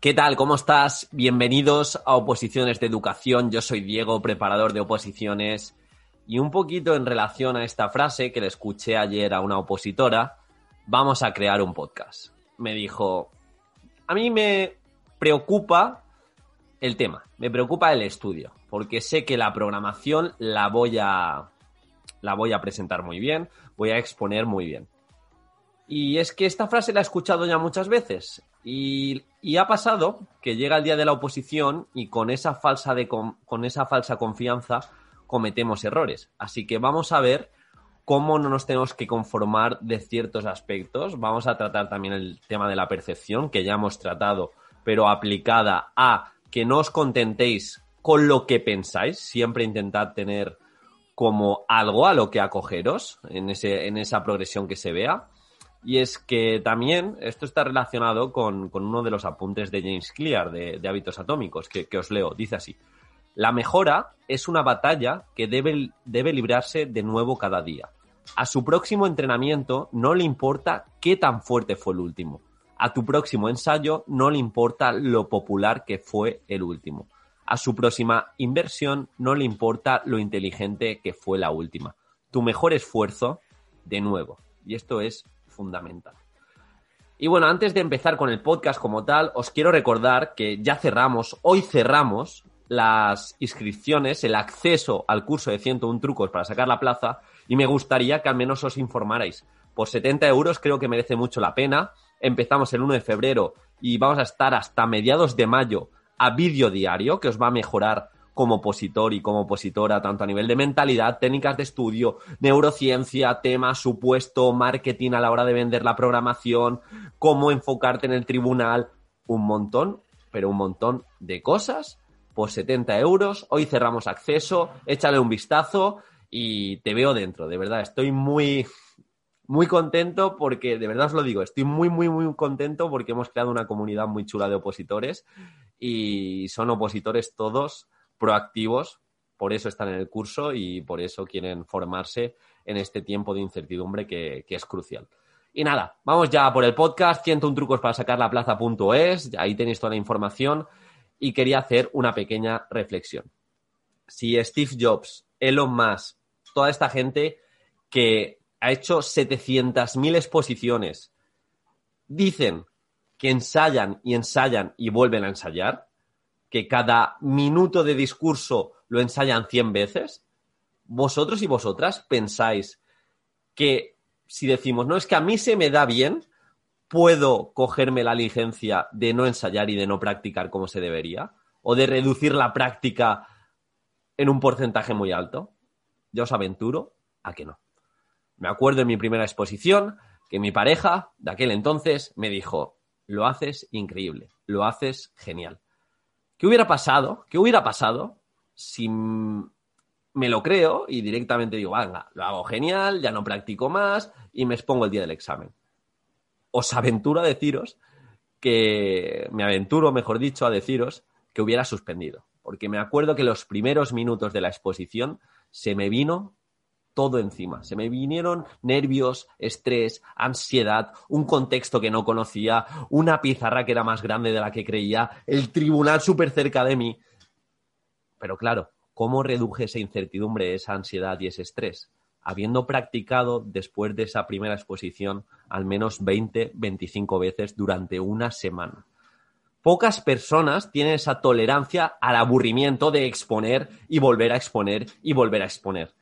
¿Qué tal? ¿Cómo estás? Bienvenidos a Oposiciones de Educación. Yo soy Diego, preparador de oposiciones. Y un poquito en relación a esta frase que le escuché ayer a una opositora, vamos a crear un podcast. Me dijo, a mí me preocupa el tema, me preocupa el estudio, porque sé que la programación la voy a la voy a presentar muy bien, voy a exponer muy bien. Y es que esta frase la he escuchado ya muchas veces y, ha pasado que llega el día de la oposición y con esa falsa de con esa falsa confianza cometemos errores. Así que vamos a ver cómo no nos tenemos que conformar de ciertos aspectos. Vamos a tratar también el tema de la percepción, que ya hemos tratado, pero aplicada a que no os contentéis con lo que pensáis. Siempre intentad tener como algo a lo que acogeros en, ese, en esa progresión que se vea. Y es que también esto está relacionado con, uno de los apuntes de James Clear de, Hábitos Atómicos, que, os leo. Dice así. La mejora es una batalla que debe, debe librarse de nuevo cada día. A su próximo entrenamiento no le importa qué tan fuerte fue el último. A tu próximo ensayo no le importa lo popular que fue el último. A su próxima inversión no le importa lo inteligente que fue la última. Tu mejor esfuerzo, de nuevo. Y esto es fundamental. Y bueno, antes de empezar con el podcast como tal, os quiero recordar que ya cerramos, hoy cerramos las inscripciones, el acceso al curso de 101 trucos para sacar la plaza y me gustaría que al menos os informarais. Por 70 euros creo que merece mucho la pena. Empezamos el 1 de febrero y vamos a estar hasta mediados de mayo a vídeo diario que os va a mejorar como opositor y como opositora, tanto a nivel de mentalidad, técnicas de estudio, neurociencia, temas, supuesto, marketing a la hora de vender la programación, cómo enfocarte en el tribunal, un montón, pero un montón de cosas por 70 euros. Hoy cerramos acceso, échale un vistazo y te veo dentro, de verdad, estoy muy, muy contento porque, de verdad os lo digo, estoy muy, muy, muy contento porque hemos creado una comunidad muy chula de opositores y son opositores todos proactivos, por eso están en el curso y por eso quieren formarse en este tiempo de incertidumbre que, es crucial. Y nada, vamos ya por el podcast, 101 trucos para sacar la plaza.es, ahí tenéis toda la información y quería hacer una pequeña reflexión. Si Steve Jobs, Elon Musk, toda esta gente que ha hecho 700.000 exposiciones, dicen que ensayan y ensayan y vuelven a ensayar, que cada minuto de discurso lo ensayan 100 veces, vosotros y vosotras pensáis que si decimos, no, es que a mí se me da bien, puedo cogerme la licencia de no ensayar y de no practicar como se debería, o de reducir la práctica en un porcentaje muy alto. Ya os aventuro a que no. Me acuerdo en mi primera exposición que mi pareja de aquel entonces me dijo, lo haces increíble, lo haces genial. ¿Qué hubiera pasado? ¿Qué hubiera pasado si me lo creo y directamente digo, venga, lo hago genial, ya no practico más y me expongo el día del examen? Os aventuro a deciros que, me aventuro, mejor dicho, a deciros que hubiera suspendido. Porque me acuerdo que los primeros minutos de la exposición se me vino todo encima. Se me vinieron nervios, estrés, ansiedad, un contexto que no conocía, una pizarra que era más grande de la que creía, el tribunal súper cerca de mí. Pero claro, ¿cómo reduje esa incertidumbre, esa ansiedad y ese estrés? Habiendo practicado después de esa primera exposición al menos 20, 25 veces durante una semana. Pocas personas tienen esa tolerancia al aburrimiento de exponer y volver a exponer y volver a exponer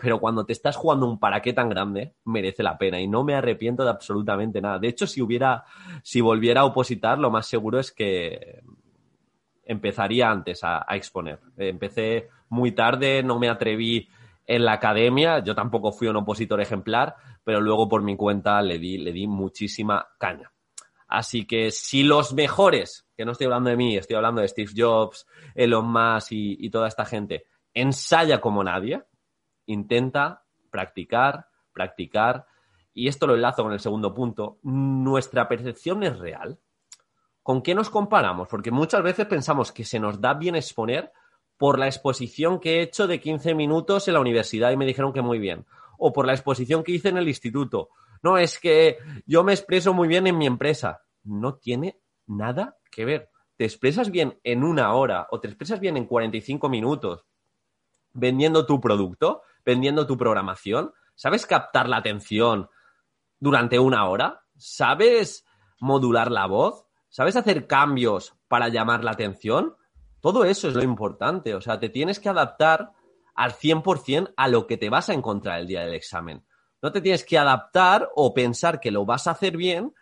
pero cuando te estás jugando un para qué tan grande, merece la pena y no me arrepiento de absolutamente nada. De hecho, si hubiera, si volviera a opositar, lo más seguro es que empezaría antes a, exponer. Empecé muy tarde, no me atreví en la academia, yo tampoco fui un opositor ejemplar, pero luego por mi cuenta le di, le di muchísima caña. Así que si los mejores, que no estoy hablando de mí, estoy hablando de Steve Jobs, Elon Musk y, y toda esta gente, ensaya como nadie, intenta practicar, practicar, y esto lo enlazo con el segundo punto, nuestra percepción es real. ¿Con qué nos comparamos? Porque muchas veces pensamos que se nos da bien exponer por la exposición que he hecho de 15 minutos en la universidad y me dijeron que muy bien. O por la exposición que hice en el instituto. No, es que yo me expreso muy bien en mi empresa. No tiene nada que ver. Te expresas bien en una hora o te expresas bien en 45 minutos vendiendo tu producto, vendiendo tu programación. ¿Sabes captar la atención durante una hora? ¿Sabes modular la voz? ¿Sabes hacer cambios para llamar la atención? Todo eso es lo importante. O sea, te tienes que adaptar al 100% a lo que te vas a encontrar el día del examen. No te tienes que adaptar o pensar que lo vas a hacer bien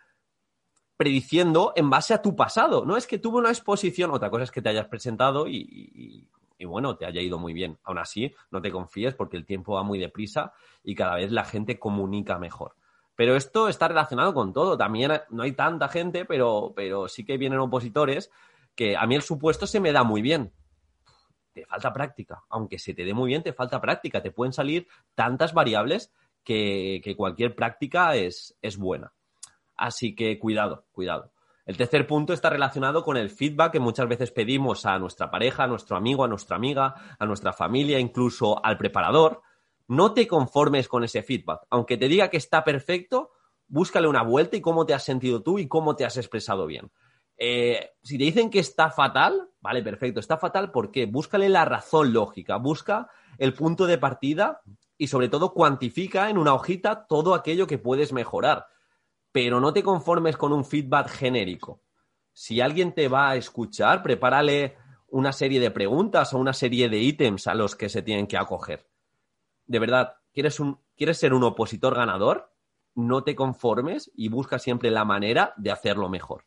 prediciendo en base a tu pasado. No es que tuve una exposición, otra cosa es que te hayas presentado y, y, bueno, te haya ido muy bien. Aún así, no te confíes porque el tiempo va muy deprisa y cada vez la gente comunica mejor. Pero esto está relacionado con todo. También no hay tanta gente, pero, pero sí que vienen opositores que a mí el supuesto se me da muy bien. Te falta práctica. Aunque se te dé muy bien, te falta práctica. Te pueden salir tantas variables que, cualquier práctica es, es buena. Así que cuidado, cuidado. El tercer punto está relacionado con el feedback que muchas veces pedimos a nuestra pareja, a nuestro amigo, a nuestra amiga, a nuestra familia, incluso al preparador. No te conformes con ese feedback. Aunque te diga que está perfecto, búscale una vuelta y cómo te has sentido tú y cómo te has expresado bien. Eh, si te dicen que está fatal, vale, perfecto, está fatal, ¿por qué? Búscale la razón lógica, busca el punto de partida y sobre todo cuantifica en una hojita todo aquello que puedes mejorar. Pero no te conformes con un feedback genérico. Si alguien te va a escuchar, prepárale una serie de preguntas o una serie de ítems a los que se tienen que acoger. De verdad, ¿quieres, un, ¿quieres ser un opositor ganador? No te conformes y busca siempre la manera de hacerlo mejor.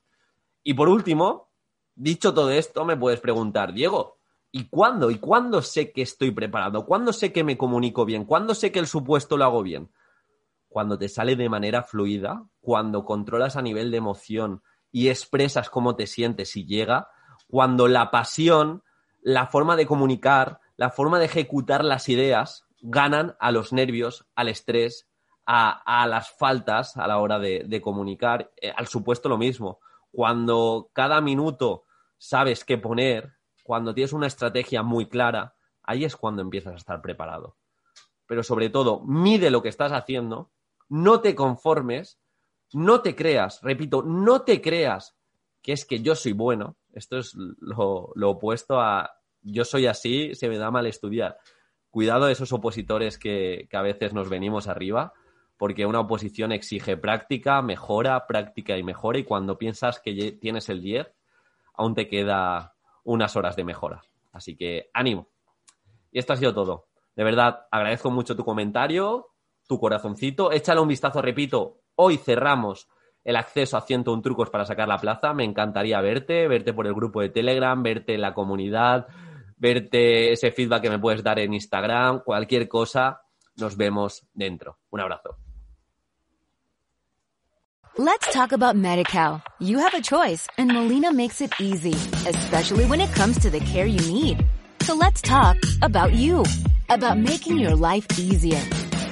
Y por último, dicho todo esto, me puedes preguntar, Diego, ¿y cuándo? ¿Y cuándo sé que estoy preparado? ¿Cuándo sé que me comunico bien? ¿Cuándo sé que el supuesto lo hago bien? Cuando te sale de manera fluida, cuando controlas a nivel de emoción y expresas cómo te sientes y llega, cuando la pasión, la forma de comunicar, la forma de ejecutar las ideas ganan a los nervios, al estrés, a, las faltas a la hora de, comunicar, eh, al supuesto lo mismo cuando cada minuto sabes qué poner, cuando tienes una estrategia muy clara, ahí es cuando empiezas a estar preparado. Pero sobre todo, mide lo que estás haciendo, no te conformes, no te creas, repito, no te creas que es que yo soy bueno. Esto es lo, opuesto a yo soy así, se me da mal estudiar. Cuidado de esos opositores que, que a veces nos venimos arriba porque una oposición exige práctica, mejora, práctica y mejora, y cuando piensas que tienes el 10, aún te queda unas horas de mejora. Así que ánimo. Y esto ha sido todo. De verdad, agradezco mucho tu comentario, tu corazoncito. Échale un vistazo, repito, hoy cerramos el acceso a 101 trucos para sacar la plaza. Me encantaría verte, verte por el grupo de Telegram, verte en la comunidad, verte ese feedback que me puedes dar en Instagram, cualquier cosa. Nos vemos dentro. Un abrazo. Let's talk about MediCal. You have a choice and Molina makes it easy, especially when it comes to the care you need. So let's talk about you, about making your life easier,